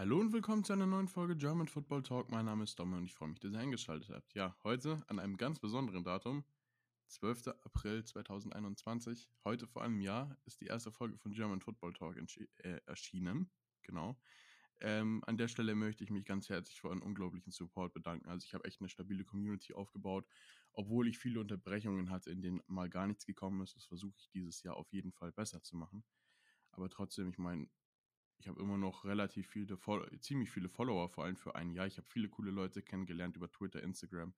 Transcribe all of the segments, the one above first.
Hallo und willkommen zu einer neuen Folge German Football Talk. Mein Name ist Dom und ich freue mich, dass ihr eingeschaltet habt. Ja, heute an einem ganz besonderen Datum, 12. April 2021, heute vor einem Jahr, ist die erste Folge von German Football Talk äh, erschienen. Genau. Ähm, an der Stelle möchte ich mich ganz herzlich für euren unglaublichen Support bedanken. Also ich habe echt eine stabile Community aufgebaut, obwohl ich viele Unterbrechungen hatte, in denen mal gar nichts gekommen ist. Das versuche ich dieses Jahr auf jeden Fall besser zu machen. Aber trotzdem, ich meine, ich habe immer noch relativ viele, ziemlich viele Follower, vor allem für ein Jahr. Ich habe viele coole Leute kennengelernt über Twitter, Instagram.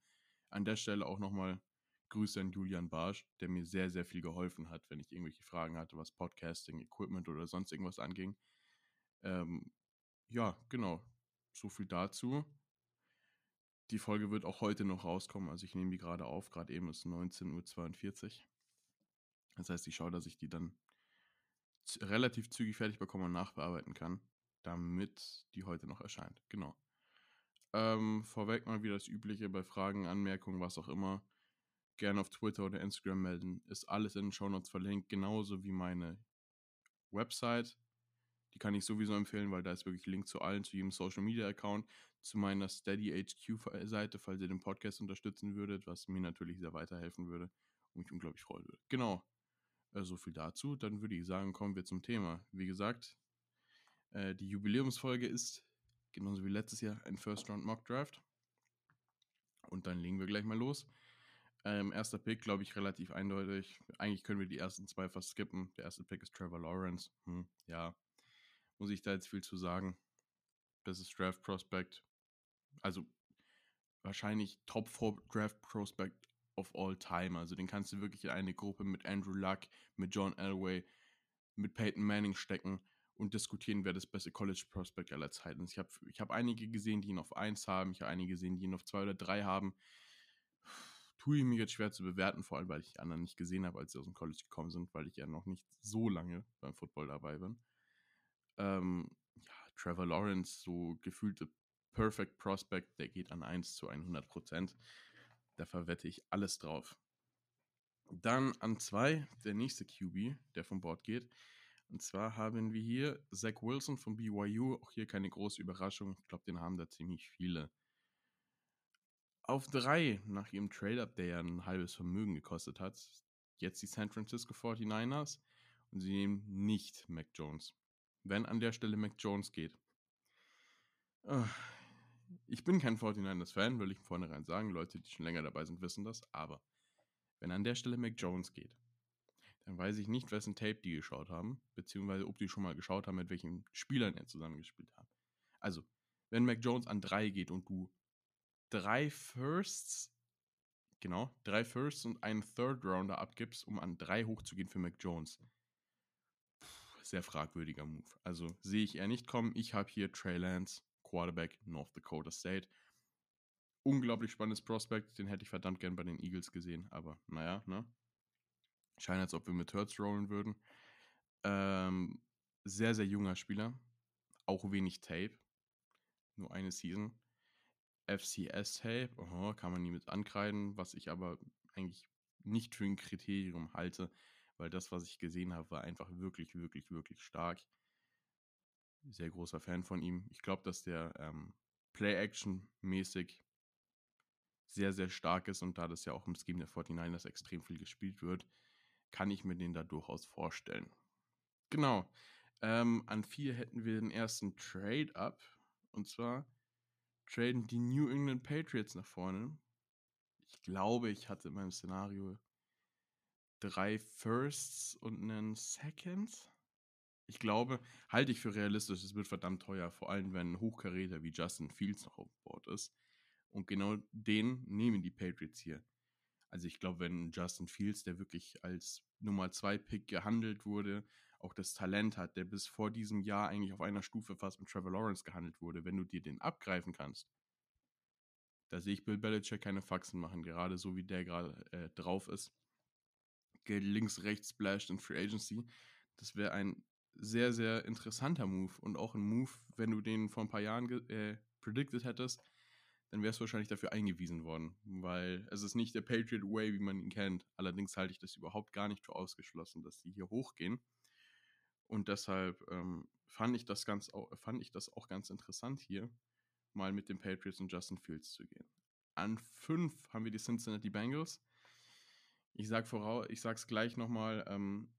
An der Stelle auch nochmal Grüße an Julian Barsch, der mir sehr, sehr viel geholfen hat, wenn ich irgendwelche Fragen hatte, was Podcasting, Equipment oder sonst irgendwas anging. Ähm, ja, genau. So viel dazu. Die Folge wird auch heute noch rauskommen. Also ich nehme die gerade auf. Gerade eben ist 19.42 Uhr. Das heißt, ich schaue, dass ich die dann relativ zügig fertig bekommen und nachbearbeiten kann, damit die heute noch erscheint. Genau. Ähm, vorweg mal wieder das Übliche bei Fragen, Anmerkungen, was auch immer. Gerne auf Twitter oder Instagram melden. Ist alles in den Show Notes verlinkt, genauso wie meine Website. Die kann ich sowieso empfehlen, weil da ist wirklich Link zu allen, zu jedem Social Media Account, zu meiner Steady HQ Seite, falls ihr den Podcast unterstützen würdet, was mir natürlich sehr weiterhelfen würde und mich unglaublich freuen würde. Genau. Äh, so viel dazu. Dann würde ich sagen, kommen wir zum Thema. Wie gesagt, äh, die Jubiläumsfolge ist genauso wie letztes Jahr ein First Round Mock Draft. Und dann legen wir gleich mal los. Ähm, erster Pick, glaube ich, relativ eindeutig. Eigentlich können wir die ersten zwei fast skippen. Der erste Pick ist Trevor Lawrence. Hm, ja, muss ich da jetzt viel zu sagen. Das ist Draft Prospect. Also wahrscheinlich Top 4 Draft Prospect of all time. Also den kannst du wirklich in eine Gruppe mit Andrew Luck, mit John Elway, mit Peyton Manning stecken und diskutieren, wer das beste College Prospect aller Zeiten ist. Ich habe ich hab einige gesehen, die ihn auf 1 haben, ich habe einige gesehen, die ihn auf 2 oder 3 haben. Tue ich mir jetzt schwer zu bewerten, vor allem weil ich die anderen nicht gesehen habe, als sie aus dem College gekommen sind, weil ich ja noch nicht so lange beim Football dabei bin. Ähm, ja, Trevor Lawrence, so gefühlte Perfect Prospect, der geht an 1 zu 100 Prozent. Da verwette ich alles drauf. Dann an zwei, der nächste QB, der vom Board geht. Und zwar haben wir hier Zach Wilson von BYU. Auch hier keine große Überraschung. Ich glaube, den haben da ziemlich viele. Auf drei, nach ihrem Trade-Up, der ja ein halbes Vermögen gekostet hat, jetzt die San Francisco 49ers. Und sie nehmen nicht Mac Jones. Wenn an der Stelle Mac Jones geht. Ich bin kein 49ers-Fan, will ich von vornherein sagen. Leute, die schon länger dabei sind, wissen das. Aber wenn an der Stelle Mac Jones geht, dann weiß ich nicht, wessen Tape die geschaut haben, beziehungsweise ob die schon mal geschaut haben, mit welchen Spielern er zusammengespielt hat. Also, wenn Mac Jones an drei geht und du drei Firsts, genau, drei Firsts und einen Third Rounder abgibst, um an drei hochzugehen für Mac Jones. sehr fragwürdiger Move. Also sehe ich eher nicht kommen. Ich habe hier Trey Lance Quarterback North Dakota State. Unglaublich spannendes Prospect, den hätte ich verdammt gern bei den Eagles gesehen, aber naja, ne? Scheint, als ob wir mit Hurts rollen würden. Ähm, sehr, sehr junger Spieler. Auch wenig Tape. Nur eine Season. FCS-Tape, oh, kann man nie mit ankreiden, was ich aber eigentlich nicht für ein Kriterium halte, weil das, was ich gesehen habe, war einfach wirklich, wirklich, wirklich stark sehr großer Fan von ihm. Ich glaube, dass der ähm, Play-Action-mäßig sehr, sehr stark ist und da das ja auch im Scheme der 49ers extrem viel gespielt wird, kann ich mir den da durchaus vorstellen. Genau. Ähm, an vier hätten wir den ersten Trade-Up und zwar traden die New England Patriots nach vorne. Ich glaube, ich hatte in meinem Szenario drei Firsts und einen Second ich glaube, halte ich für realistisch, es wird verdammt teuer, vor allem wenn ein Hochkaräter wie Justin Fields noch auf Bord ist. Und genau den nehmen die Patriots hier. Also ich glaube, wenn Justin Fields, der wirklich als Nummer 2 Pick gehandelt wurde, auch das Talent hat, der bis vor diesem Jahr eigentlich auf einer Stufe fast mit Trevor Lawrence gehandelt wurde, wenn du dir den abgreifen kannst, da sehe ich Bill Belichick keine Faxen machen, gerade so wie der gerade äh, drauf ist. Geld links, rechts splashed in Free Agency. Das wäre ein sehr, sehr interessanter Move und auch ein Move, wenn du den vor ein paar Jahren äh, predicted hättest, dann wärst du wahrscheinlich dafür eingewiesen worden, weil es ist nicht der Patriot Way, wie man ihn kennt. Allerdings halte ich das überhaupt gar nicht für ausgeschlossen, dass die hier hochgehen. Und deshalb ähm, fand ich das ganz fand ich das auch ganz interessant hier, mal mit den Patriots und Justin Fields zu gehen. An 5 haben wir die Cincinnati Bengals. Ich sag voraus, ich sag's gleich nochmal, ähm,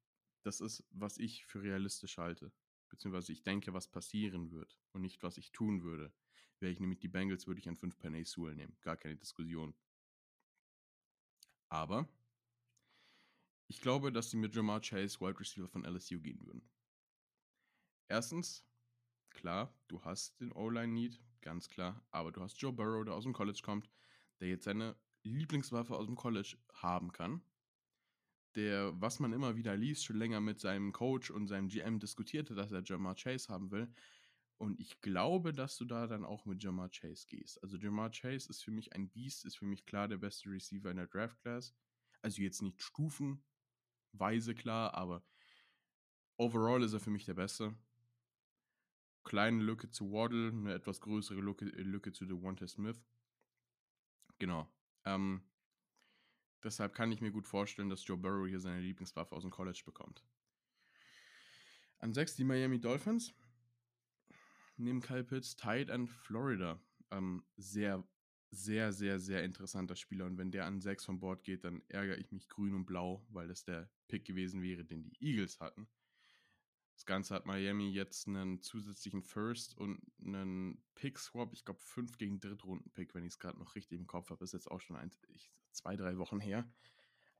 das ist, was ich für realistisch halte. Beziehungsweise ich denke, was passieren wird und nicht, was ich tun würde. Wäre ich nämlich die Bengals, würde ich an 5 Penny Sewell nehmen. Gar keine Diskussion. Aber ich glaube, dass sie mit Jamar Chase Wide Receiver von LSU gehen würden. Erstens, klar, du hast den O-Line-Need, ganz klar, aber du hast Joe Burrow, der aus dem College kommt, der jetzt seine Lieblingswaffe aus dem College haben kann. Der, was man immer wieder liest, schon länger mit seinem Coach und seinem GM diskutierte, dass er Jamar Chase haben will. Und ich glaube, dass du da dann auch mit Jamar Chase gehst. Also Jamar Chase ist für mich ein Beast, ist für mich klar der beste Receiver in der Draft Class. Also jetzt nicht stufenweise klar, aber overall ist er für mich der Beste. Kleine Lücke zu Waddle, eine etwas größere Lücke, Lücke zu Devonta Smith. Genau. Ähm, deshalb kann ich mir gut vorstellen, dass Joe Burrow hier seine Lieblingswaffe aus dem College bekommt. An 6 die Miami Dolphins. Neben Kyle Pitts, Tide and Florida. Ähm, sehr, sehr, sehr, sehr interessanter Spieler. Und wenn der an 6 von Bord geht, dann ärgere ich mich grün und blau, weil das der Pick gewesen wäre, den die Eagles hatten. Das Ganze hat Miami jetzt einen zusätzlichen First und einen Pick-Swap. Ich glaube, 5 gegen Drittrunden-Pick, wenn ich es gerade noch richtig im Kopf habe. Ist jetzt auch schon ein, ich, zwei, drei Wochen her.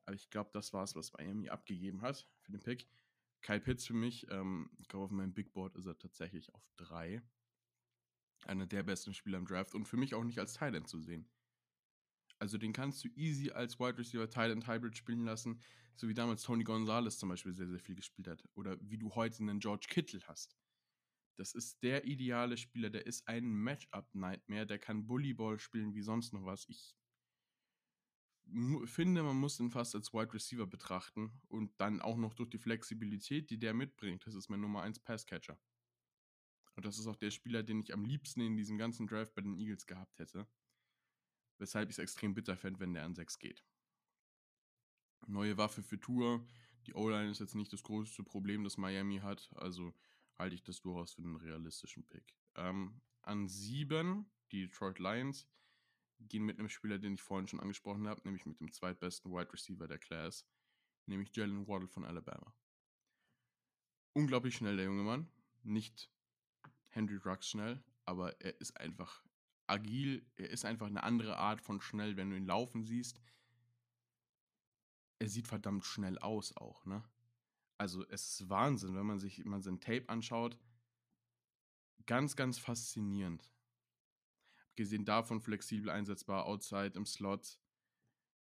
Aber ich glaube, das war es, was Miami abgegeben hat für den Pick. Kyle Pitts für mich, ähm, ich glaube, auf meinem Big Board ist er tatsächlich auf 3. Einer der besten Spieler im Draft und für mich auch nicht als Thailand zu sehen. Also den kannst du easy als Wide Receiver Thailand Hybrid spielen lassen, so wie damals Tony Gonzalez zum Beispiel sehr, sehr viel gespielt hat. Oder wie du heute einen George Kittle hast. Das ist der ideale Spieler, der ist ein Matchup-Nightmare, der kann Bullyball spielen wie sonst noch was. Ich finde, man muss ihn fast als Wide Receiver betrachten und dann auch noch durch die Flexibilität, die der mitbringt. Das ist mein Nummer 1 Passcatcher. Und das ist auch der Spieler, den ich am liebsten in diesem ganzen Draft bei den Eagles gehabt hätte. Weshalb ich es extrem bitter fände, wenn der an 6 geht. Neue Waffe für Tour. Die O-Line ist jetzt nicht das größte Problem, das Miami hat. Also halte ich das durchaus für einen realistischen Pick. Ähm, an 7 die Detroit Lions gehen mit einem Spieler, den ich vorhin schon angesprochen habe, nämlich mit dem zweitbesten Wide Receiver der Class, nämlich Jalen Waddle von Alabama. Unglaublich schnell, der junge Mann. Nicht Henry Rux schnell, aber er ist einfach agil. Er ist einfach eine andere Art von schnell, wenn du ihn laufen siehst. Er sieht verdammt schnell aus auch, ne? Also es ist Wahnsinn, wenn man sich mal sein Tape anschaut. Ganz, ganz faszinierend abgesehen davon flexibel einsetzbar, outside, im Slot,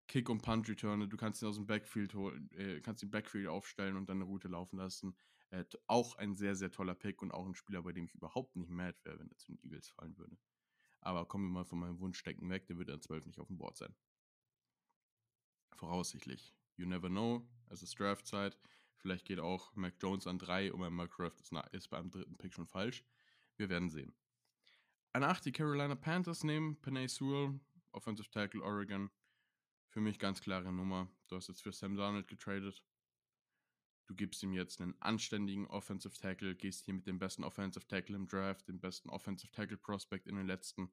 Kick- und Punt-Returne. Du kannst ihn aus dem Backfield holen, äh, kannst den Backfield aufstellen und dann eine Route laufen lassen. Äh, auch ein sehr, sehr toller Pick und auch ein Spieler, bei dem ich überhaupt nicht mad wäre, wenn er zu den Eagles fallen würde. Aber kommen wir mal von meinem Wunschdecken weg, der wird an 12 nicht auf dem Board sein. Voraussichtlich. You never know. Es ist Draftzeit. Vielleicht geht auch Mac Jones an 3 und mein Mark Craft ist, ist beim dritten Pick schon falsch. Wir werden sehen. An 8 die Carolina Panthers nehmen, Panay Sewell, Offensive Tackle Oregon. Für mich ganz klare Nummer. Du hast jetzt für Sam Darnold getradet. Du gibst ihm jetzt einen anständigen Offensive Tackle, gehst hier mit dem besten Offensive Tackle im Draft, dem besten Offensive Tackle Prospect in den letzten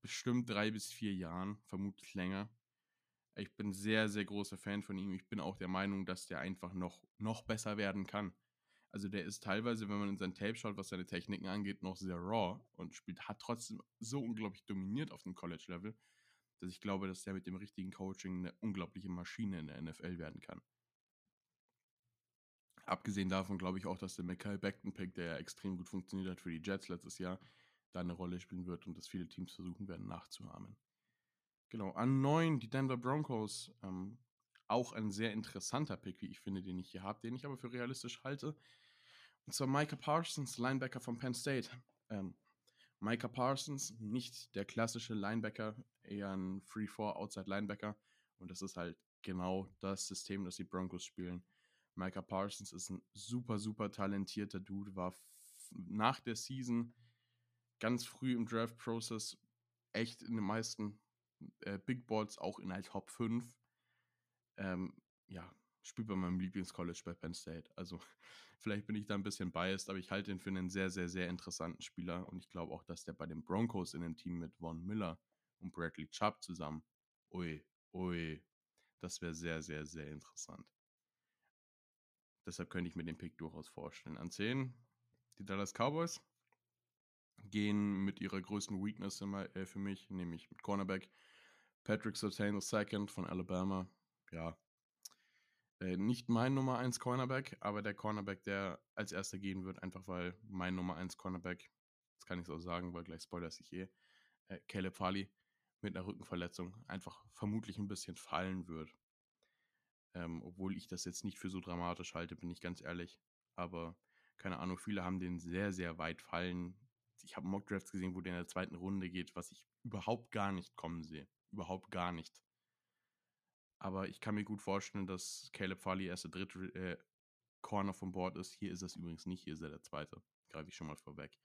bestimmt drei bis vier Jahren, vermutlich länger. Ich bin sehr, sehr großer Fan von ihm. Ich bin auch der Meinung, dass der einfach noch, noch besser werden kann. Also der ist teilweise, wenn man in sein Tape schaut, was seine Techniken angeht, noch sehr raw und spielt, hat trotzdem so unglaublich dominiert auf dem College-Level, dass ich glaube, dass der mit dem richtigen Coaching eine unglaubliche Maschine in der NFL werden kann. Abgesehen davon glaube ich auch, dass der Mikael Beckton-Pick, der ja extrem gut funktioniert hat für die Jets letztes Jahr, da eine Rolle spielen wird und dass viele Teams versuchen werden nachzuahmen. Genau, an 9 die Denver Broncos. Ähm, auch ein sehr interessanter Pick, wie ich finde, den ich hier habe, den ich aber für realistisch halte. Und zwar Micah Parsons, Linebacker von Penn State. Ähm, Micah Parsons, nicht der klassische Linebacker, eher ein Free-4 Outside Linebacker. Und das ist halt genau das System, das die Broncos spielen. Micah Parsons ist ein super, super talentierter Dude, war nach der Season ganz früh im Draft-Process echt in den meisten äh, Big Boards auch in der Top 5 ähm, ja, spielt bei meinem Lieblingscollege bei Penn State. Also Vielleicht bin ich da ein bisschen biased, aber ich halte ihn für einen sehr, sehr, sehr interessanten Spieler und ich glaube auch, dass der bei den Broncos in dem Team mit Von Miller und Bradley Chubb zusammen, ui, ui, das wäre sehr, sehr, sehr interessant. Deshalb könnte ich mir den Pick durchaus vorstellen. An 10 die Dallas Cowboys gehen mit ihrer größten Weakness immer, äh, für mich, nämlich mit Cornerback. Patrick Sertain II von Alabama. Ja, äh, nicht mein Nummer 1 Cornerback, aber der Cornerback, der als erster gehen wird, einfach weil mein Nummer 1 Cornerback, das kann ich so sagen, weil gleich spoilert sich eh, äh, Caleb Farley mit einer Rückenverletzung einfach vermutlich ein bisschen fallen wird. Ähm, obwohl ich das jetzt nicht für so dramatisch halte, bin ich ganz ehrlich. Aber keine Ahnung, viele haben den sehr, sehr weit fallen. Ich habe Mockdrafts gesehen, wo der in der zweiten Runde geht, was ich überhaupt gar nicht kommen sehe. Überhaupt gar nicht. Aber ich kann mir gut vorstellen, dass Caleb Farley erst der dritte äh, Corner vom Board ist. Hier ist es übrigens nicht, hier ist er der zweite. Greife ich schon mal vorweg.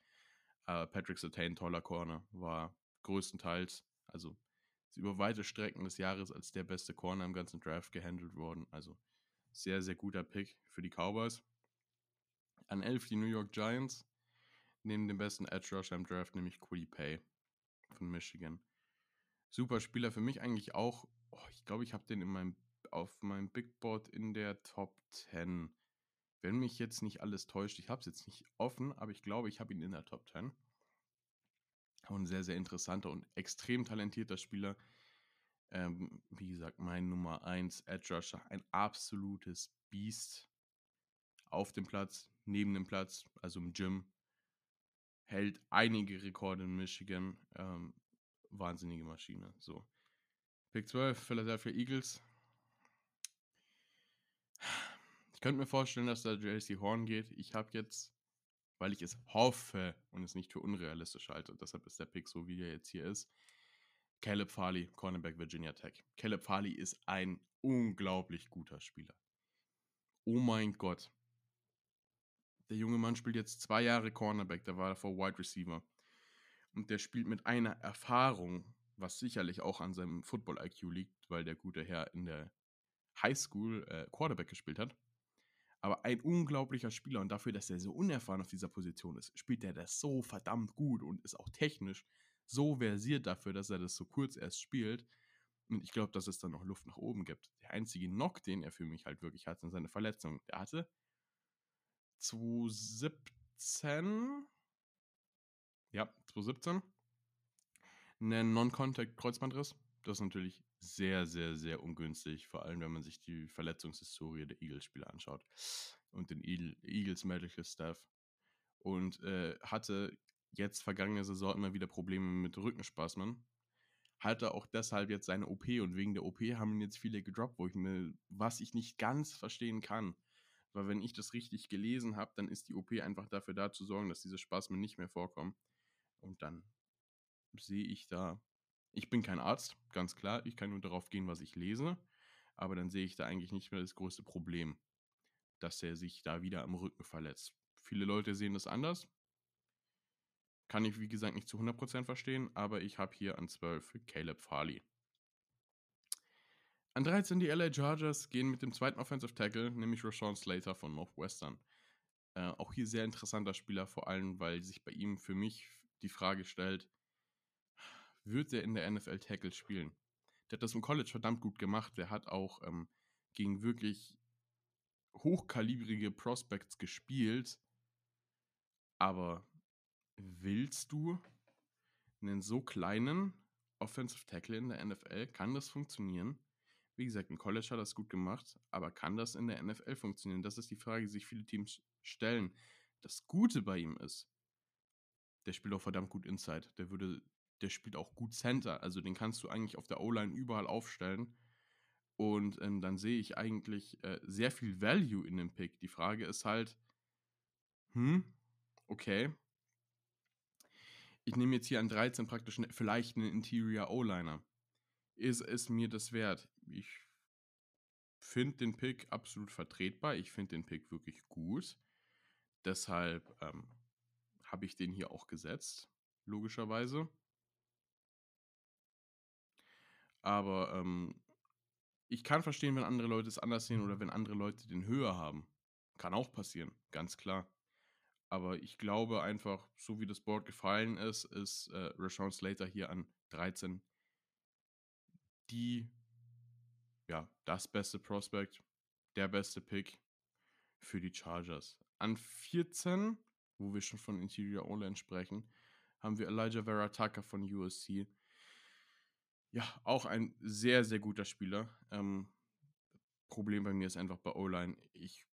Äh, Patrick Sertain, toller Corner, war größtenteils, also über weite Strecken des Jahres als der beste Corner im ganzen Draft gehandelt worden. Also sehr, sehr guter Pick für die Cowboys. An 11 die New York Giants. Neben dem besten Edge Rusher im Draft, nämlich Quiddy Pay von Michigan. Super Spieler für mich eigentlich auch oh, ich glaube, ich habe den in meinem, auf meinem Big Board in der Top 10. Wenn mich jetzt nicht alles täuscht, ich habe es jetzt nicht offen, aber ich glaube, ich habe ihn in der Top 10. Und ein sehr, sehr interessanter und extrem talentierter Spieler. Ähm, wie gesagt, mein Nummer 1 Edge Rusher, ein absolutes Biest auf dem Platz, neben dem Platz, also im Gym. Hält einige Rekorde in Michigan. Ähm, wahnsinnige Maschine. So. Pick 12, Philadelphia Eagles. Ich könnte mir vorstellen, dass da JC Horn geht. Ich habe jetzt, weil ich es hoffe und es nicht für unrealistisch halte, deshalb ist der Pick so, wie er jetzt hier ist, Caleb Farley, Cornerback Virginia Tech. Caleb Farley ist ein unglaublich guter Spieler. Oh mein Gott. Der junge Mann spielt jetzt zwei Jahre Cornerback, der war davor Wide Receiver. Und der spielt mit einer Erfahrung was sicherlich auch an seinem Football-IQ liegt, weil der gute Herr in der Highschool äh, Quarterback gespielt hat. Aber ein unglaublicher Spieler und dafür, dass er so unerfahren auf dieser Position ist, spielt er das so verdammt gut und ist auch technisch so versiert dafür, dass er das so kurz erst spielt. Und ich glaube, dass es dann noch Luft nach oben gibt. Der einzige Knock, den er für mich halt wirklich hat, sind seine Verletzungen. Er hatte 2017, ja, 2017 einen Non-Contact-Kreuzbandriss. Das ist natürlich sehr, sehr, sehr ungünstig, vor allem wenn man sich die Verletzungshistorie der Eagles-Spieler anschaut und den Eagles Medical Staff. Und äh, hatte jetzt vergangene Saison immer wieder Probleme mit Rückenspasmen. Hatte auch deshalb jetzt seine OP und wegen der OP haben ihn jetzt viele gedroppt, wo ich mir, was ich nicht ganz verstehen kann. Weil wenn ich das richtig gelesen habe, dann ist die OP einfach dafür da zu sorgen, dass diese Spasmen nicht mehr vorkommen. Und dann sehe ich da, ich bin kein Arzt, ganz klar, ich kann nur darauf gehen, was ich lese, aber dann sehe ich da eigentlich nicht mehr das größte Problem, dass er sich da wieder am Rücken verletzt. Viele Leute sehen das anders. Kann ich, wie gesagt, nicht zu 100% verstehen, aber ich habe hier an 12 Caleb Farley. An 13 die LA Chargers gehen mit dem zweiten Offensive Tackle, nämlich Rashawn Slater von Northwestern. Äh, auch hier sehr interessanter Spieler, vor allem, weil sich bei ihm für mich die Frage stellt, wird er in der NFL Tackle spielen. Der hat das im College verdammt gut gemacht. Der hat auch ähm, gegen wirklich hochkalibrige Prospects gespielt. Aber willst du einen so kleinen Offensive Tackle in der NFL? Kann das funktionieren? Wie gesagt, im College hat er das gut gemacht, aber kann das in der NFL funktionieren? Das ist die Frage, die sich viele Teams stellen. Das Gute bei ihm ist, der spielt auch verdammt gut Inside. Der würde der spielt auch gut Center. Also den kannst du eigentlich auf der O-Line überall aufstellen. Und ähm, dann sehe ich eigentlich äh, sehr viel Value in dem Pick. Die Frage ist halt, hm, okay. Ich nehme jetzt hier an 13 praktisch ne, vielleicht einen Interior O-Liner. Ist es mir das wert? Ich finde den Pick absolut vertretbar. Ich finde den Pick wirklich gut. Deshalb ähm, habe ich den hier auch gesetzt, logischerweise. Aber ähm, ich kann verstehen, wenn andere Leute es anders sehen oder wenn andere Leute den höher haben. Kann auch passieren, ganz klar. Aber ich glaube einfach, so wie das Board gefallen ist, ist äh, Rashawn Slater hier an 13 die, ja, das beste Prospect, der beste Pick für die Chargers. An 14, wo wir schon von Interior O-Line sprechen, haben wir Elijah Vera Tucker von USC. Ja, auch ein sehr, sehr guter Spieler. Ähm, Problem bei mir ist einfach bei O-Line, ich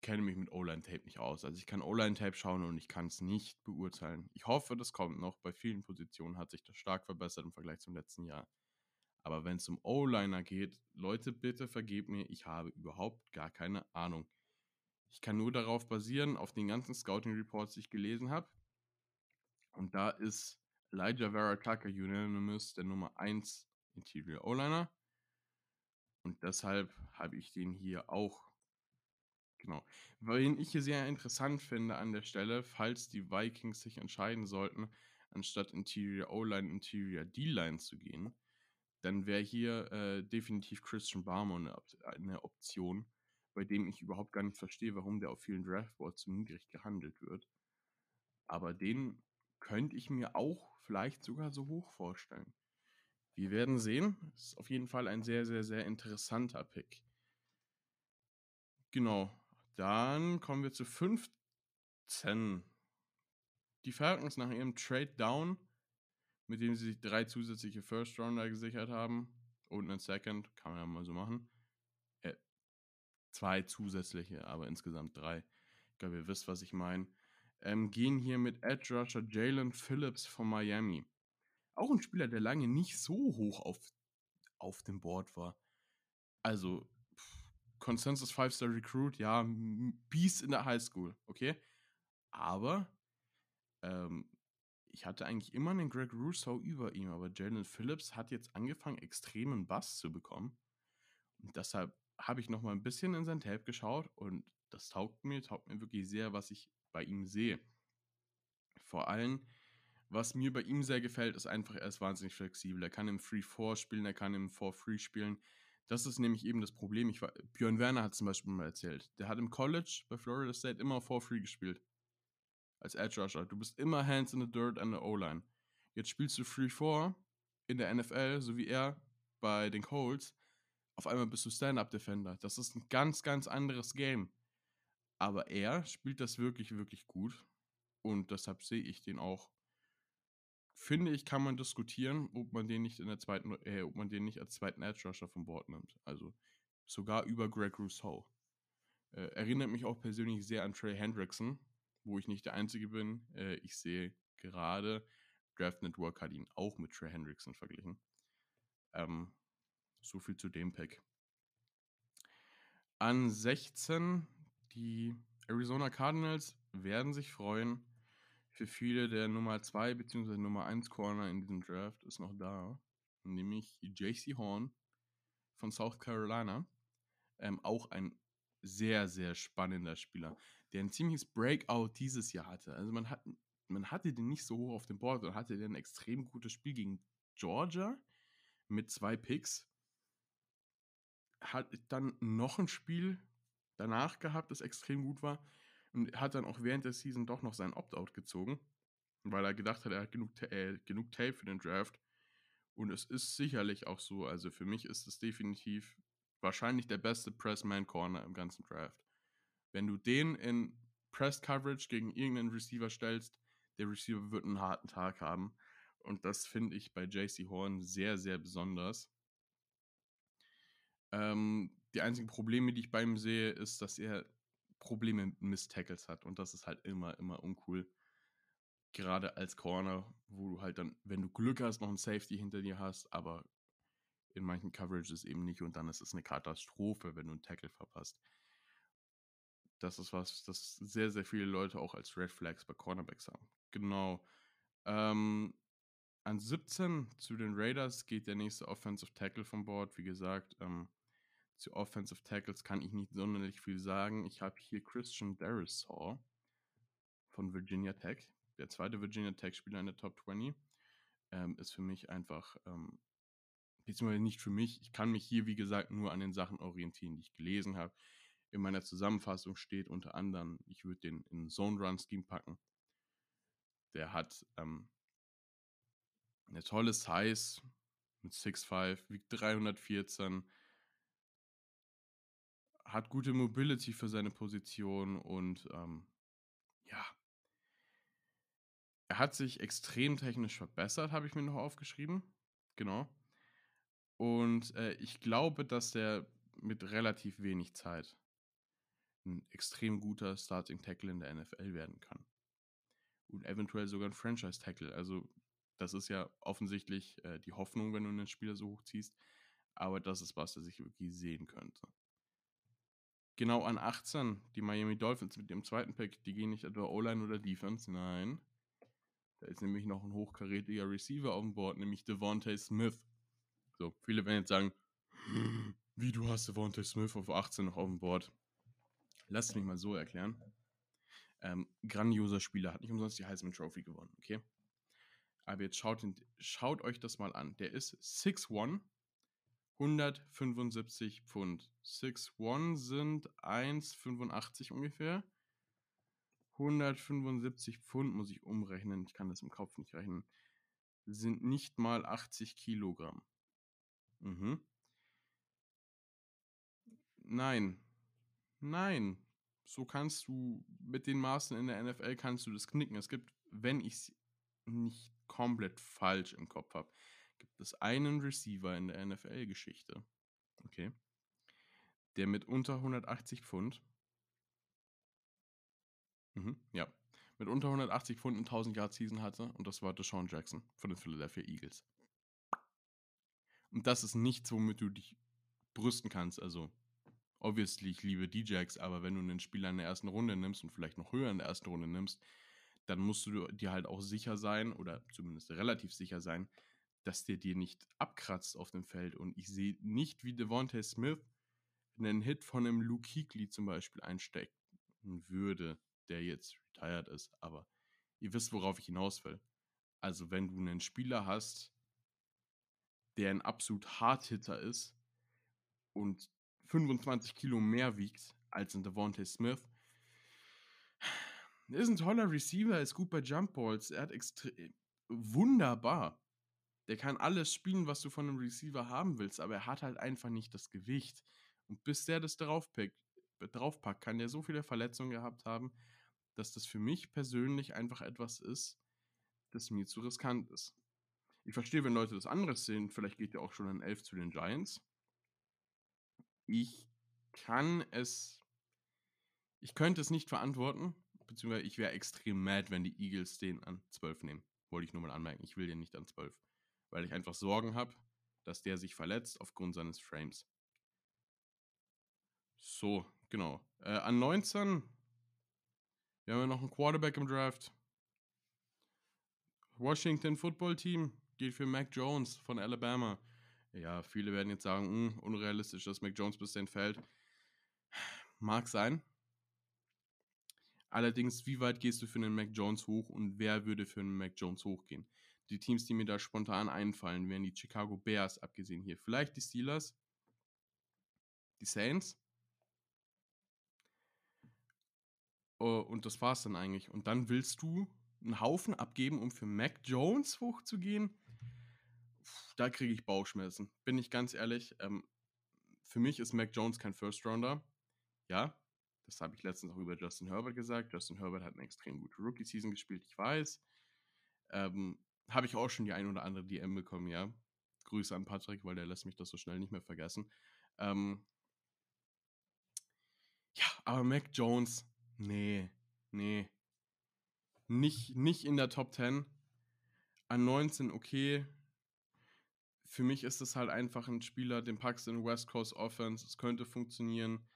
kenne mich mit O-Line-Tape nicht aus. Also ich kann O-Line-Tape schauen und ich kann es nicht beurteilen. Ich hoffe, das kommt noch. Bei vielen Positionen hat sich das stark verbessert im Vergleich zum letzten Jahr. Aber wenn es um O-Liner geht, Leute, bitte vergebt mir, ich habe überhaupt gar keine Ahnung. Ich kann nur darauf basieren, auf den ganzen Scouting-Reports, die ich gelesen habe. Und da ist Elijah Vera Tucker Unanimous der Nummer 1 Interior O-Liner. Und deshalb habe ich den hier auch. Genau. Wen ich hier sehr interessant finde an der Stelle, falls die Vikings sich entscheiden sollten, anstatt Interior O-Line, Interior D-Line zu gehen, dann wäre hier äh, definitiv Christian Barmer eine, eine, Option, bei dem ich überhaupt gar nicht verstehe, warum der auf vielen Draftboards so niedrig gehandelt wird. Aber den könnte ich mir auch vielleicht sogar so hoch vorstellen. Wir werden sehen. Ist auf jeden Fall ein sehr, sehr, sehr interessanter Pick. Genau. Dann kommen wir zu 15. Die Falcons nach ihrem Trade Down mit dem sie sich drei zusätzliche First Rounder gesichert haben und einen Second, kann man ja mal so machen. Zwei zusätzliche, aber insgesamt drei. Ich glaube, ihr wisst, was ich meine. Ähm, gehen hier mit Edge Rusher Jalen Phillips von Miami. Auch ein Spieler, der lange nicht so hoch auf, auf dem Board war. Also, pff, Consensus 5-Star Recruit, ja, Beast in der High School, okay? Aber ähm, ich hatte eigentlich immer einen Greg Russo über ihm, aber Jalen Phillips hat jetzt angefangen, extremen Bass zu bekommen. Und deshalb habe ich noch mal ein bisschen in sein Tape geschaut und das taugt mir, taugt mir wirklich sehr, was ich bei ihm sehe. Vor allem, was mir bei ihm sehr gefällt, ist einfach, er ist wahnsinnig flexibel. Er kann im Free-4 spielen, er kann im 4-3 spielen. Das ist nämlich eben das Problem. Ich war, Björn Werner hat zum Beispiel mal erzählt. Der hat im College bei Florida State immer 4-3 gespielt als Edge Rusher. Du bist immer Hands in the Dirt an der O-Line. Jetzt spielst du 3-4 in der NFL, so wie er bei den Colts. Auf einmal bist du Stand-Up-Defender. Das ist ein ganz, ganz anderes Game. Aber er spielt das wirklich, wirklich gut. Und deshalb sehe ich den auch. Finde ich, kann man diskutieren, ob man den nicht in der zweiten, äh, ob man den nicht als zweiten Edge Rusher vom Board nimmt. Also sogar über Greg Rousseau. Äh, erinnert mich auch persönlich sehr an Trey Hendrickson, wo ich nicht der Einzige bin. Äh, ich sehe gerade, Draft Network hat ihn auch mit Trey Hendrickson verglichen. Ähm, so viel zu dem Pick. An 16, die Arizona Cardinals werden sich freuen. Für viele der Nummer 2 bzw. Nummer 1 Corner in diesem Draft ist noch da, nämlich JC Horn von South Carolina. Ähm, auch ein sehr, sehr spannender Spieler, der ein ziemliches Breakout dieses Jahr hatte. Also man, hat, man hatte den nicht so hoch auf dem Board und hatte den ein extrem gutes Spiel gegen Georgia mit zwei Picks. Hat dann noch ein Spiel danach gehabt, das extrem gut war und hat dann auch während der Season doch noch sein Opt-out gezogen, weil er gedacht hat, er hat genug, äh, genug Tape für den Draft. Und es ist sicherlich auch so, also für mich ist es definitiv wahrscheinlich der beste Press-Man-Corner im ganzen Draft. Wenn du den in Press-Coverage gegen irgendeinen Receiver stellst, der Receiver wird einen harten Tag haben. Und das finde ich bei JC Horn sehr, sehr besonders. Ähm, die einzigen Probleme, die ich bei ihm sehe, ist, dass er Probleme mit Miss-Tackles hat. Und das ist halt immer, immer uncool. Gerade als Corner, wo du halt dann, wenn du Glück hast, noch einen Safety hinter dir hast, aber in manchen Coverages eben nicht und dann ist es eine Katastrophe, wenn du einen Tackle verpasst. Das ist was, das sehr, sehr viele Leute auch als Red Flags bei Cornerbacks haben. Genau. Ähm, an 17 zu den Raiders geht der nächste Offensive Tackle vom Board. Wie gesagt, ähm, zu Offensive Tackles kann ich nicht sonderlich viel sagen. Ich habe hier Christian Darisaw von Virginia Tech. Der zweite Virginia Tech-Spieler in der Top 20. Ähm, ist für mich einfach ähm, beziehungsweise nicht für mich. Ich kann mich hier, wie gesagt, nur an den Sachen orientieren, die ich gelesen habe. in meiner Zusammenfassung steht unter anderem, ich würde den in Zone Run Scheme packen. Der hat ähm, eine tolle Size mit 6'5, wiegt 314, hat gute Mobility für seine Position und ähm, ja, er hat sich extrem technisch verbessert, habe ich mir noch aufgeschrieben. Genau. Und äh, ich glaube, dass der mit relativ wenig Zeit ein extrem guter Starting Tackle in der NFL werden kann. Und eventuell sogar ein Franchise Tackle. Also, das ist ja offensichtlich äh, die Hoffnung, wenn du einen Spieler so hochziehst. Aber das ist was, das ich wirklich sehen könnte. Genau an 18, die Miami Dolphins mit dem zweiten Pick, die gehen nicht etwa O-Line oder Defense, nein. Da ist nämlich noch ein hochkarätiger Receiver auf dem Board, nämlich Devontae Smith. So, viele werden jetzt sagen, wie du hast Devontae Smith auf 18 noch auf dem Board. Lass mich mal so erklären. Ähm, grandioser Spieler, hat nicht umsonst die Heisman Trophy gewonnen, okay? Aber jetzt schaut, schaut euch das mal an. Der ist 6'1, 175 Pfund. 6'1 sind 1,85 ungefähr. 175 Pfund muss ich umrechnen. Ich kann das im Kopf nicht rechnen. Sind nicht mal 80 Kilogramm. Mhm. Nein. Nein. So kannst du mit den Maßen in der NFL kannst du das knicken. Es gibt, wenn ich es nicht komplett falsch im Kopf habe, gibt es einen Receiver in der NFL-Geschichte. Okay. Der mit unter 180 Pfund. Mhm, ja. Mit unter 180 Pfund 1000 Yard Season hatte und das war Deshaun Jackson von den Philadelphia Eagles. Und das ist nichts, womit du dich brüsten kannst. Also, obviously, ich liebe DJs, aber wenn du einen Spieler in der ersten Runde nimmst und vielleicht noch höher in der ersten Runde nimmst, dann musst du dir halt auch sicher sein oder zumindest relativ sicher sein, dass der dir nicht abkratzt auf dem Feld. Und ich sehe nicht, wie Devontae Smith einen Hit von einem Luke Kuechly zum Beispiel einstecken würde, der jetzt retired ist. Aber ihr wisst, worauf ich hinaus will. Also, wenn du einen Spieler hast, der ein absolut Hardhitter ist und 25 Kilo mehr wiegt als ein Devontae Smith, ist ein toller Receiver, ist gut bei Jump Balls, er hat extrem wunderbar der kann alles spielen, was du von einem Receiver haben willst, aber er hat halt einfach nicht das Gewicht. Und bis der das draufpackt, draufpackt kann der so viele Verletzungen gehabt haben, dass das für mich persönlich einfach etwas ist, das mir zu riskant ist. Ich verstehe, wenn Leute das anderes sehen, vielleicht geht ja auch schon ein 11 zu den Giants. Ich kann es, ich könnte es nicht verantworten, beziehungsweise ich wäre extrem mad, wenn die Eagles den an 12 nehmen. Wollte ich nur mal anmerken, ich will den nicht an 12 weil ich einfach Sorgen habe, dass der sich verletzt aufgrund seines Frames. So, genau. Äh, an 19, wir haben ja noch einen Quarterback im Draft. Washington Football Team geht für Mac Jones von Alabama. Ja, viele werden jetzt sagen, mh, hm, unrealistisch, dass Mac Jones bis dahin fällt. Mag sein. Allerdings, wie weit gehst du für einen Mac Jones hoch und wer würde für einen Mac Jones hochgehen? Die Teams, die mir da spontan einfallen, wären die Chicago Bears, abgesehen hier. Vielleicht die Steelers, die Saints. Uh, und das war's dann eigentlich. Und dann willst du einen Haufen abgeben, um für Mac Jones hochzugehen? Da kriege ich Bauchschmerzen. Bin ich ganz ehrlich. Ähm, für mich ist Mac Jones kein First Rounder. Ja, das habe ich letztens auch über Justin Herbert gesagt. Justin Herbert hat eine extrem gute Rookie-Season gespielt, ich weiß. Ähm, habe ich auch schon die ein oder andere DM bekommen, ja. Grüße an Patrick, weil der lässt mich das so schnell nicht mehr vergessen. Ähm ja, aber Mac Jones, nee, nee. Nicht, nicht in der Top 10. An 19, okay. Für mich ist es halt einfach ein Spieler, den packst du in West Coast Offense. Es könnte funktionieren.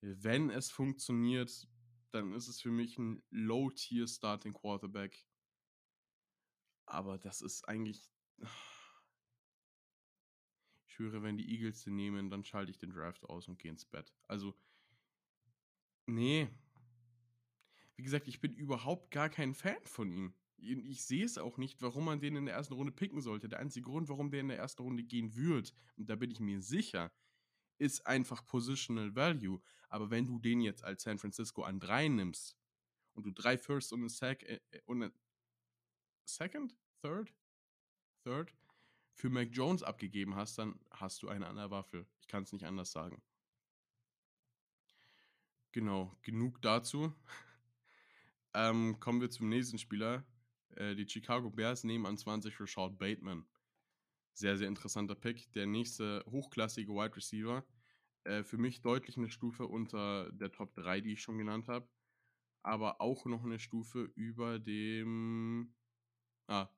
Wenn es funktioniert, dann ist es für mich ein Low-Tier Starting Quarterback. Aber das ist eigentlich. Ich höre, wenn die Eagles den nehmen, dann schalte ich den Draft aus und gehe ins Bett. Also, nee. Wie gesagt, ich bin überhaupt gar kein Fan von ihm. Ich sehe es auch nicht, warum man den in der ersten Runde picken sollte. Der einzige Grund, warum der in der ersten Runde gehen wird, und da bin ich mir sicher, ist einfach Positional Value. Aber wenn du den jetzt als San Francisco an drei nimmst und du drei First und eine, Sec äh, äh, Second? Third? Third? Für Mac Jones abgegeben hast, dann hast du eine an der Waffe. Ich kann es nicht anders sagen. Genau, genug dazu. ähm, kommen wir zum nächsten Spieler. Äh, die Chicago Bears nehmen an 20 Rashad Bateman. Sehr, sehr interessanter Pick. Der nächste hochklassige Wide Receiver. Äh, für mich deutlich eine Stufe unter der Top 3, die ich schon genannt habe. Aber auch noch eine Stufe über dem. Ah,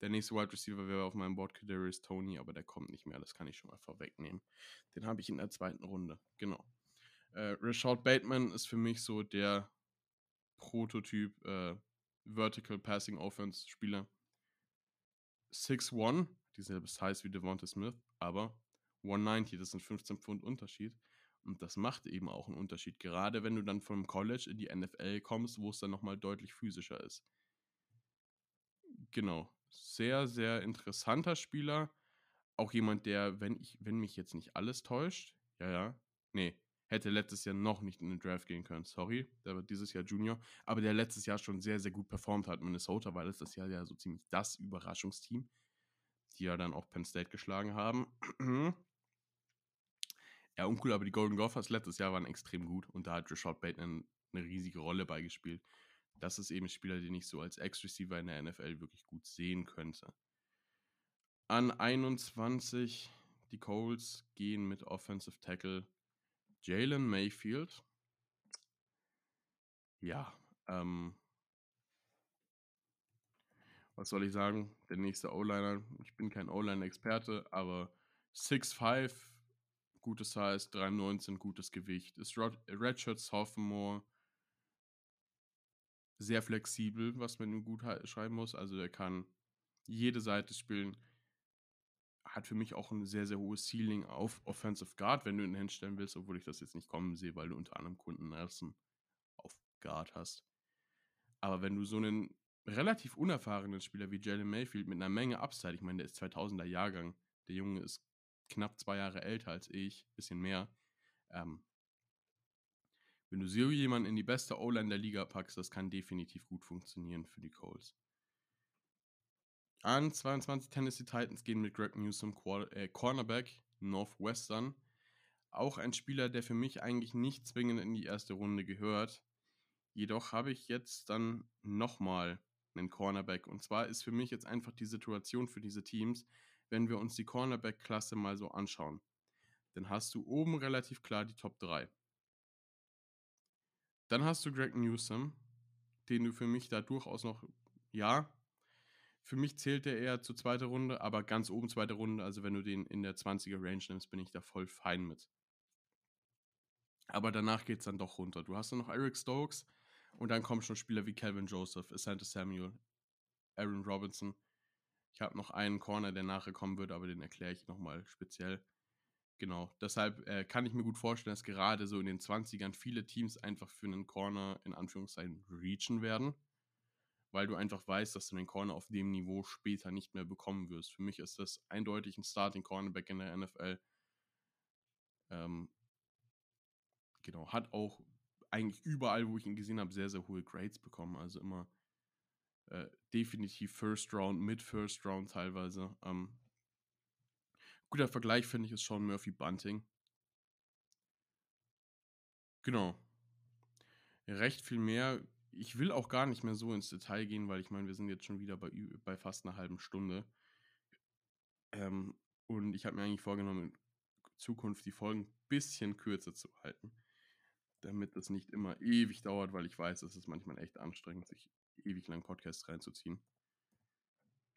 der nächste Wide Receiver wäre auf meinem Board Kadarius Tony, aber der kommt nicht mehr. Das kann ich schon mal vorwegnehmen. Den habe ich in der zweiten Runde. Genau. Äh, Rashad Bateman ist für mich so der Prototyp äh, Vertical Passing Offense Spieler. 6'1, dieselbe Size wie Devonta Smith, aber 190, das sind 15 Pfund Unterschied. Und das macht eben auch einen Unterschied, gerade wenn du dann vom College in die NFL kommst, wo es dann nochmal deutlich physischer ist. Genau. Sehr, sehr interessanter Spieler. Auch jemand, der, wenn ich, wenn mich jetzt nicht alles täuscht, ja, ja, nee, hätte letztes Jahr noch nicht in den Draft gehen können. Sorry, der wird dieses Jahr Junior, aber der letztes Jahr schon sehr, sehr gut performt hat. Minnesota war letztes Jahr ja so ziemlich das Überraschungsteam, die ja dann auch Penn State geschlagen haben. ja, uncool, aber die Golden Gophers letztes Jahr waren extrem gut und da hat Rashad Bateman eine riesige Rolle beigespielt. Das ist eben ein Spieler, den ich so als Ex-Receiver in der NFL wirklich gut sehen könnte. An 21 die Colts gehen mit Offensive Tackle Jalen Mayfield. Ja, ähm, was soll ich sagen? Der nächste O-Liner. Ich bin kein O-Line-Experte, aber 6'5, gutes Size, 3'19, gutes Gewicht. Ist Redshirt Sophomore. Sehr flexibel, was man ihm gut schreiben muss. Also er kann jede Seite spielen hat für mich auch ein sehr, sehr hohes Ceiling auf Offensive Guard, wenn du ihn hinstellen willst, obwohl ich das jetzt nicht kommen sehe, weil du unter anderem Kunden Nelson auf Guard hast. Aber wenn du so einen relativ unerfahrenen Spieler wie Jalen Mayfield mit einer Menge Upside, ich meine, der ist 2000er Jahrgang, der Junge ist knapp zwei Jahre älter als ich, bisschen mehr. Ähm, wenn du so jemanden in die beste O-Line der Liga packst, das kann definitiv gut funktionieren für die Coles. An 22 Tennessee Titans gehen mit Greg Newsom äh, Cornerback Northwestern. Auch ein Spieler, der für mich eigentlich nicht zwingend in die erste Runde gehört. Jedoch habe ich jetzt dann nochmal einen Cornerback. Und zwar ist für mich jetzt einfach die Situation für diese Teams, wenn wir uns die Cornerback-Klasse mal so anschauen. Dann hast du oben relativ klar die Top 3. Dann hast du Greg Newsom, den du für mich da durchaus noch, ja, für mich zählt der eher zur zweiten Runde, aber ganz oben zweite Runde. Also wenn du den in der 20er Range nimmst, bin ich da voll fein mit. Aber danach geht es dann doch runter. Du hast dann noch Eric Stokes und dann kommen schon Spieler wie Calvin Joseph, Asante Samuel, Aaron Robinson. Ich habe noch einen Corner, der nachher kommen wird, aber den erkläre ich nochmal speziell. Genau, deshalb äh, kann ich mir gut vorstellen, dass gerade so in den 20ern viele Teams einfach für einen Corner in Anführungszeichen reachen werden weil du einfach weißt, dass du den Corner auf dem Niveau später nicht mehr bekommen wirst. Für mich ist das eindeutig ein Starting Cornerback in der NFL. Ähm, genau, hat auch eigentlich überall, wo ich ihn gesehen habe, sehr, sehr hohe Grades bekommen. Also immer äh, definitiv First Round, mit First Round teilweise. Ähm, guter Vergleich finde ich ist Sean Murphy Bunting. Genau. Recht viel mehr ich will auch gar nicht mehr so ins Detail gehen, weil ich meine, wir sind jetzt schon wieder bei, bei fast einer halben Stunde. Ähm, und ich habe mir eigentlich vorgenommen, in Zukunft die Folgen ein bisschen kürzer zu halten, damit es nicht immer ewig dauert, weil ich weiß, es ist manchmal echt anstrengend, sich ewig lang Podcasts reinzuziehen.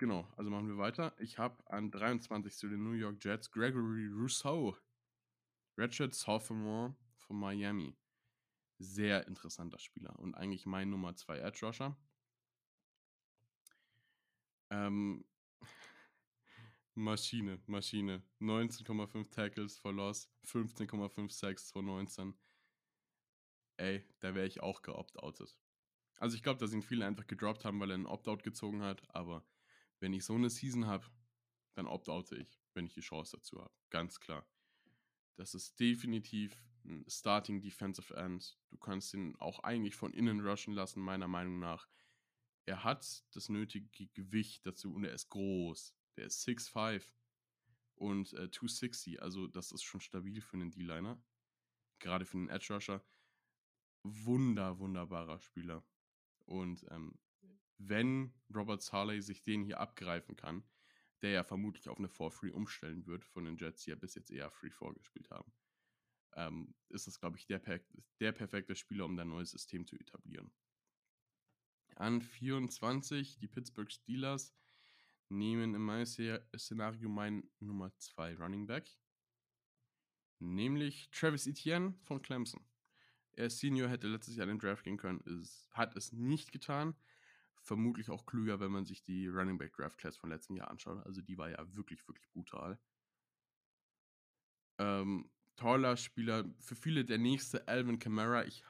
Genau, also machen wir weiter. Ich habe an 23 zu den New York Jets Gregory Rousseau, Redshirt Sophomore von Miami sehr interessanter Spieler und eigentlich mein Nummer 2 Edge Rusher. Ähm, Maschine, Maschine. 19,5 Tackles for Loss, 15,5 Sacks 2019. Ey, da wäre ich auch geopt-outet. Also ich glaube, dass ihn viele einfach gedroppt haben, weil er einen Opt-out gezogen hat, aber wenn ich so eine Season habe, dann opt-oute ich, wenn ich die Chance dazu habe. Ganz klar. Das ist definitiv ein Starting Defensive End. Du kannst ihn auch eigentlich von innen rushen lassen, meiner Meinung nach. Er hat das nötige Gewicht dazu und er ist groß. Der ist 6'5 und äh, 260. Also, das ist schon stabil für einen D-Liner. Gerade für einen Edge Rusher. Wunder, wunderbarer Spieler. Und ähm, wenn Robert Saleh sich den hier abgreifen kann, der ja vermutlich auf eine 4-Free umstellen wird von den Jets, die ja bis jetzt eher Free-4 gespielt haben, ähm, ist das, glaube ich, der, per der perfekte Spieler, um ein neues System zu etablieren. An 24 die Pittsburgh Steelers nehmen in meinem Szenario mein Nummer 2 Running Back, nämlich Travis Etienne von Clemson. Er ist Senior, hätte letztes Jahr den Draft gehen können, ist, hat es nicht getan. Vermutlich auch klüger, wenn man sich die Running Back Draft Class von letzten Jahr anschaut. Also die war ja wirklich, wirklich brutal. Ähm, toller Spieler. Für viele der nächste Alvin Kamara. Ich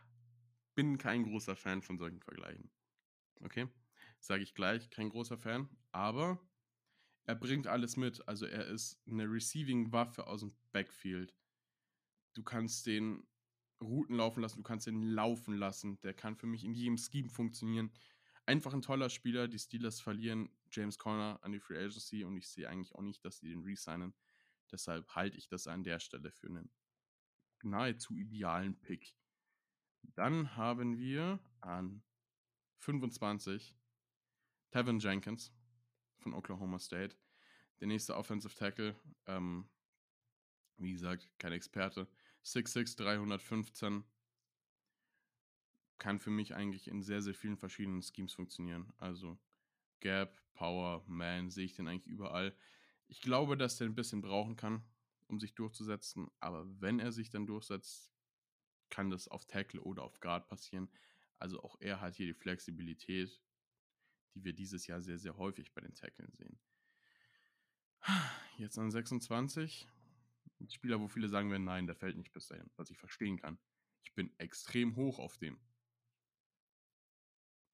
bin kein großer Fan von solchen Vergleichen. Okay? Sage ich gleich, kein großer Fan. Aber er bringt alles mit. Also er ist eine Receiving-Waffe aus dem Backfield. Du kannst den Routen laufen lassen, du kannst den laufen lassen. Der kann für mich in jedem Scheme funktionieren. Einfach ein toller Spieler. Die Steelers verlieren James Conner an die Free Agency und ich sehe eigentlich auch nicht, dass sie den resignen. Deshalb halte ich das an der Stelle für einen nahezu idealen Pick. Dann haben wir an 25 Tevin Jenkins von Oklahoma State. Der nächste Offensive Tackle. Ähm, wie gesagt, kein Experte. 6'6, 315. Kann für mich eigentlich in sehr, sehr vielen verschiedenen Schemes funktionieren. Also Gap, Power, Man, sehe ich den eigentlich überall. Ich glaube, dass der ein bisschen brauchen kann, um sich durchzusetzen. Aber wenn er sich dann durchsetzt, kann das auf Tackle oder auf Guard passieren. Also auch er hat hier die Flexibilität, die wir dieses Jahr sehr, sehr häufig bei den Tackeln sehen. Jetzt an 26. Ein Spieler, wo viele sagen werden, nein, der fällt nicht bis dahin, was ich verstehen kann. Ich bin extrem hoch auf dem.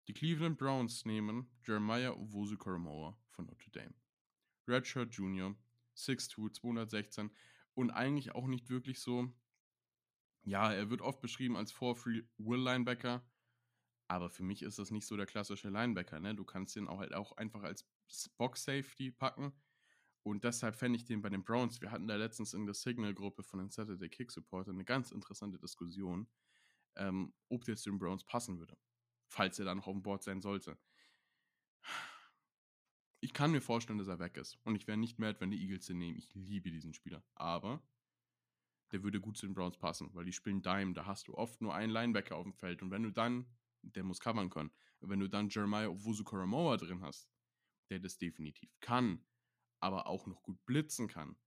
Die Cleveland Browns nehmen Jeremiah Owusu Koromoa von Notre Dame. Redshirt Junior, 6'2, 216 und eigentlich auch nicht wirklich so. Ja, er wird oft beschrieben als 4-3 Will Linebacker, aber für mich ist das nicht so der klassische Linebacker. Ne? Du kannst den auch halt auch einfach als Box Safety packen. Und deshalb fände ich den bei den Browns. Wir hatten da letztens in der Signal-Gruppe von den Saturday Kick Supporter eine ganz interessante Diskussion, ähm, ob der zu den Browns passen würde, falls er da noch auf dem Board sein sollte. Ich kann mir vorstellen, dass er weg ist. Und ich wäre nicht mad, wenn die Eagles den nehmen. Ich liebe diesen Spieler. Aber der würde gut zu den Browns passen, weil die spielen Dime. Da hast du oft nur einen Linebacker auf dem Feld. Und wenn du dann, der muss covern können, wenn du dann Jeremiah Owusu Koromoa drin hast, der das definitiv kann, aber auch noch gut blitzen kann,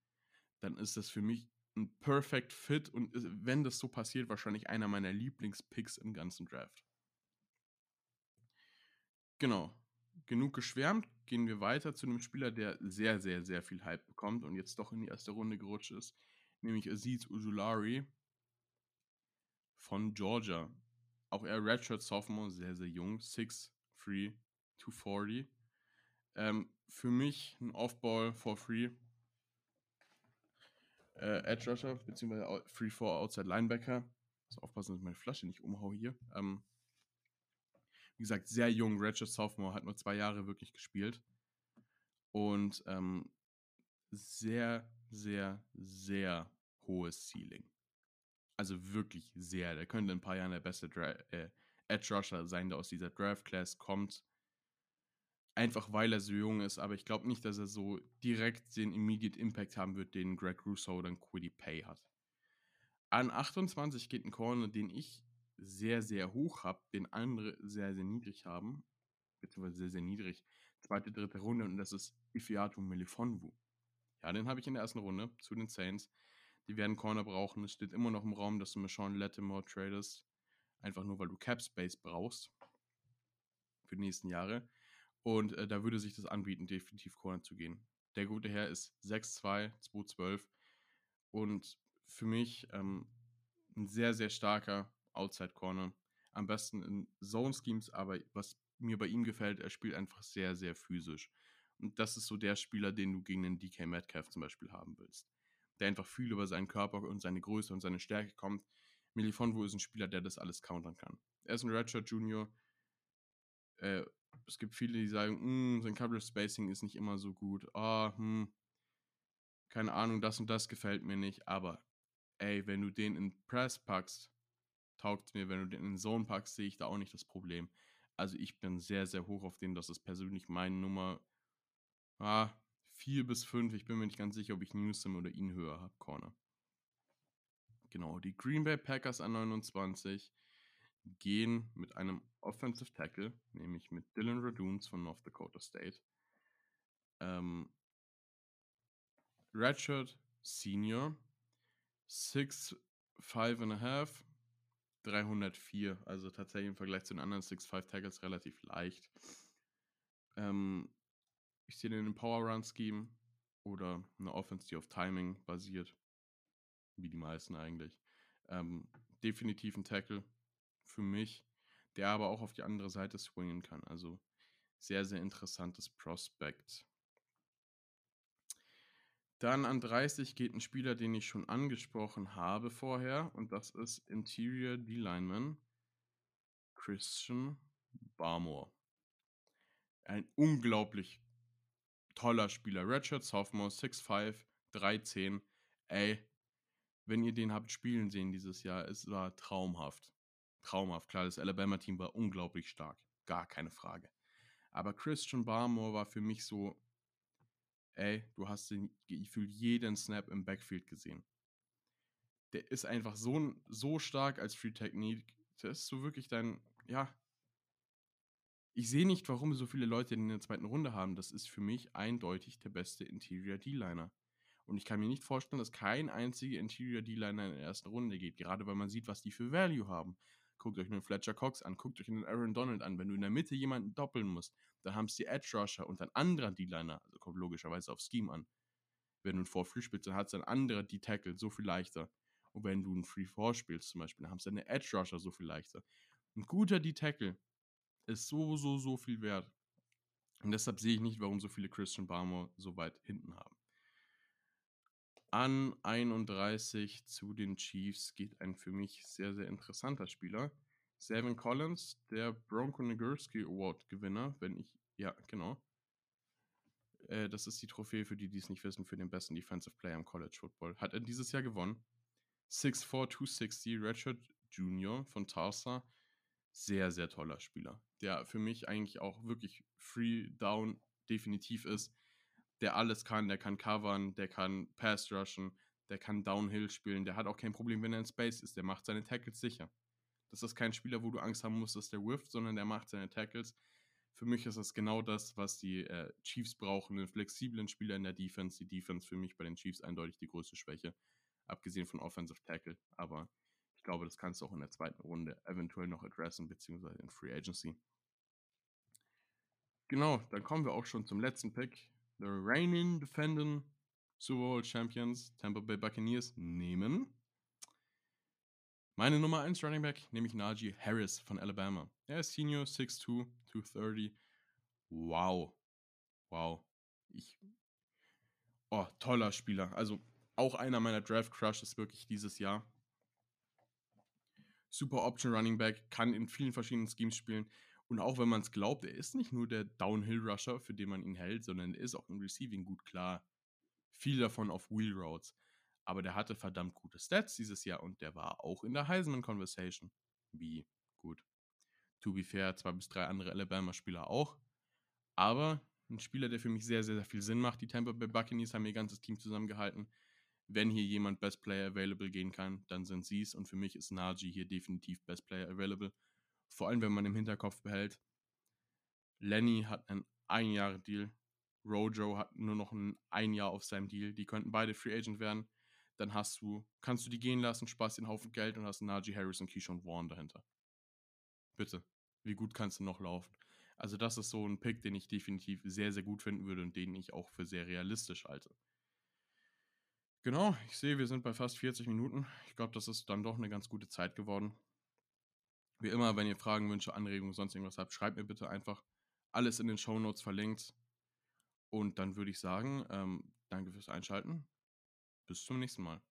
dann ist das für mich ein Perfect Fit und wenn das so passiert, wahrscheinlich einer meiner Lieblingspicks im ganzen Draft. Genau genug geschwärmt, gehen wir weiter zu einem Spieler, der sehr, sehr, sehr viel Hype bekommt und jetzt doch in die erste Runde gerutscht ist, nämlich Aziz Ujulari von Georgia. Auch er Redshirt Sophomore, sehr, sehr jung, 6'3, 240. Ähm, für mich ein Off-Ball for free. Äh, Edge Rusher, beziehungsweise Free 4 Outside Linebacker. Muss aufpassen, dass ich meine Flasche nicht umhau hier. Ähm, wie gesagt, sehr jung. Redshirt Sophomore hat nur zwei Jahre wirklich gespielt. Und ähm, sehr, sehr, sehr hohes Ceiling. Also wirklich sehr. Der könnte in ein paar Jahren der beste Dra äh, Edge Rusher sein, der aus dieser Draft Class kommt. Einfach weil er so jung ist, aber ich glaube nicht, dass er so direkt den Immediate Impact haben wird, den Greg Russo oder Quiddy Pay hat. An 28 geht ein Corner, den ich sehr, sehr hoch habe, den andere sehr, sehr niedrig haben, beziehungsweise sehr, sehr niedrig, zweite, dritte Runde, und das ist Ifiatu Melifonwu. Ja, den habe ich in der ersten Runde zu den Saints. Die werden Corner brauchen. Es steht immer noch im Raum, dass du Sean Lattimore tradest. Einfach nur, weil du Cap Space brauchst. Für die nächsten Jahre. Und äh, da würde sich das anbieten, definitiv Corner zu gehen. Der gute Herr ist 6'2, 2'12 und für mich ähm, ein sehr, sehr starker Outside Corner. Am besten in Zone Schemes, aber was mir bei ihm gefällt, er spielt einfach sehr, sehr physisch. Und das ist so der Spieler, den du gegen den DK Metcalf zum Beispiel haben willst. der einfach viel über seinen Körper und seine Größe und seine Stärke kommt. Melifonwu ist ein Spieler, der das alles countern kann. Er ist ein Redshirt Junior. Äh, es gibt viele, die sagen, hm, sein Coverage Spacing ist nicht immer so gut. Ah, hm, keine Ahnung, das und das gefällt mir nicht. Aber, ey, wenn du den in Press packst, taugt es mir. Wenn du den in Zone packst, sehe ich da auch nicht das Problem. Also ich bin sehr, sehr hoch auf den. Das ist persönlich meine Nummer ah, 4 bis 5. Ich bin mir nicht ganz sicher, ob ich Newsom oder ihn höher habe, Corner. Genau, die Green Bay Packers an 29 gehen mit einem Offensive Tackle, nämlich mit Dylan Raduns von North Dakota State. Ähm, Redshirt Senior, 6, 5 and a half, 304, also tatsächlich im Vergleich zu den anderen 6-5 Tackles relativ leicht. Ähm, ich sehe den in Power Run Scheme oder eine Offense, die auf Timing basiert, wie die meisten eigentlich. Ähm, definitiv ein Tackle für mich, der aber auch auf die andere Seite swingen kann. Also sehr, sehr interessantes Prospect. Dann an 30 geht ein Spieler, den ich schon angesprochen habe vorher, und das ist Interior D-Lineman Christian Barmore. Ein unglaublich toller Spieler. Redshirt Sophomore, 6'5, 3'10. Ey, wenn ihr den habt spielen sehen dieses Jahr, es war traumhaft. Traumhaft. Klar, das Alabama-Team war unglaublich stark. Gar keine Frage. Aber Christian Barmore war für mich so ey, du hast den gefühlt jeden Snap im Backfield gesehen. Der ist einfach so, so stark als Free Technique. Das ist so wirklich dein, ja. Ich sehe nicht, warum so viele Leute in der zweiten Runde haben. Das ist für mich eindeutig der beste Interior D-Liner. Und ich kann mir nicht vorstellen, dass kein einziger Interior D-Liner in der ersten Runde geht. Gerade weil man sieht, was die für Value haben. Guckt euch einen Fletcher Cox an, guckt euch einen Aaron Donald an. Wenn du in der Mitte jemanden doppeln musst, dann haben es die Edge Rusher und ein anderer D-Liner, also kommt logischerweise auf Scheme an. Wenn du ein 4-3 spielst, dann hat es ein anderer D-Tackle so viel leichter. Und wenn du ein 3-4 spielst zum Beispiel, dann haben es deine Edge Rusher so viel leichter. Ein guter D-Tackle ist so, so, so viel wert. Und deshalb sehe ich nicht, warum so viele Christian Barmore so weit hinten haben. An 31 zu den Chiefs geht ein für mich sehr, sehr interessanter Spieler. Seven Collins, der Bronco Nagurski Award Gewinner, wenn ich, ja, genau. Äh, das ist die Trophäe für die, die es nicht wissen, für den besten Defensive Player im College Football. Hat er dieses Jahr gewonnen. 6'4, 260, Redshirt Junior von Tulsa. Sehr, sehr toller Spieler. Der für mich eigentlich auch wirklich Free Down definitiv ist der alles kann, der kann covern, der kann Pass rushen, der kann Downhill spielen, der hat auch kein Problem, wenn er in Space ist, der macht seine Tackles sicher. Das ist kein Spieler, wo du Angst haben musst, dass der whifft, sondern der macht seine Tackles. Für mich ist das genau das, was die äh, Chiefs brauchen, einen flexiblen Spieler in der Defense. Die Defense für mich bei den Chiefs eindeutig die größte Schwäche, abgesehen von Offensive Tackle. Aber ich glaube, das kannst du auch in der zweiten Runde eventuell noch adressen, beziehungsweise in Free Agency. Genau, dann kommen wir auch schon zum letzten Pick the reigning defending Super Bowl Champions Tampa Bay Buccaneers nehmen. Meine Nummer 1 Running Back nehme ich Najee Harris von Alabama. Er ist Senior, 6'2, 230. Wow. Wow. Ich. Oh, toller Spieler. Also auch einer meiner Draft Crushes wirklich dieses Jahr. Super Option Running Back, kann in vielen verschiedenen Schemes spielen. Und auch wenn man es glaubt, er ist nicht nur der Downhill-Rusher, für den man ihn hält, sondern er ist auch im Receiving gut klar. Viel davon auf Wheel Roads. Aber der hatte verdammt gute Stats dieses Jahr und der war auch in der Heisman Conversation. Wie gut. To be fair, zwei bis drei andere Alabama-Spieler auch. Aber ein Spieler, der für mich sehr, sehr, sehr viel Sinn macht. Die Tampa Bay Buccaneers haben ihr ganzes Team zusammengehalten. Wenn hier jemand Best Player Available gehen kann, dann sind sie es. Und für mich ist Najee hier definitiv Best Player Available. Vor allem, wenn man im Hinterkopf behält, Lenny hat einen Ein-Jahre-Deal, Rojo hat nur noch ein, ein Jahr auf seinem Deal. Die könnten beide Free Agent werden. Dann hast du, kannst du die gehen lassen, sparst den Haufen Geld und hast Najee Harris und Keyshawn Vaughn dahinter. Bitte. Wie gut kannst du noch laufen? Also, das ist so ein Pick, den ich definitiv sehr, sehr gut finden würde und den ich auch für sehr realistisch halte. Genau, ich sehe, wir sind bei fast 40 Minuten. Ich glaube, das ist dann doch eine ganz gute Zeit geworden. Wie immer, wenn ihr Fragen, Wünsche, Anregungen, sonst irgendwas habt, schreibt mir bitte einfach. Alles in den Show Notes verlinkt. Und dann würde ich sagen, ähm, danke fürs Einschalten. Bis zum nächsten Mal.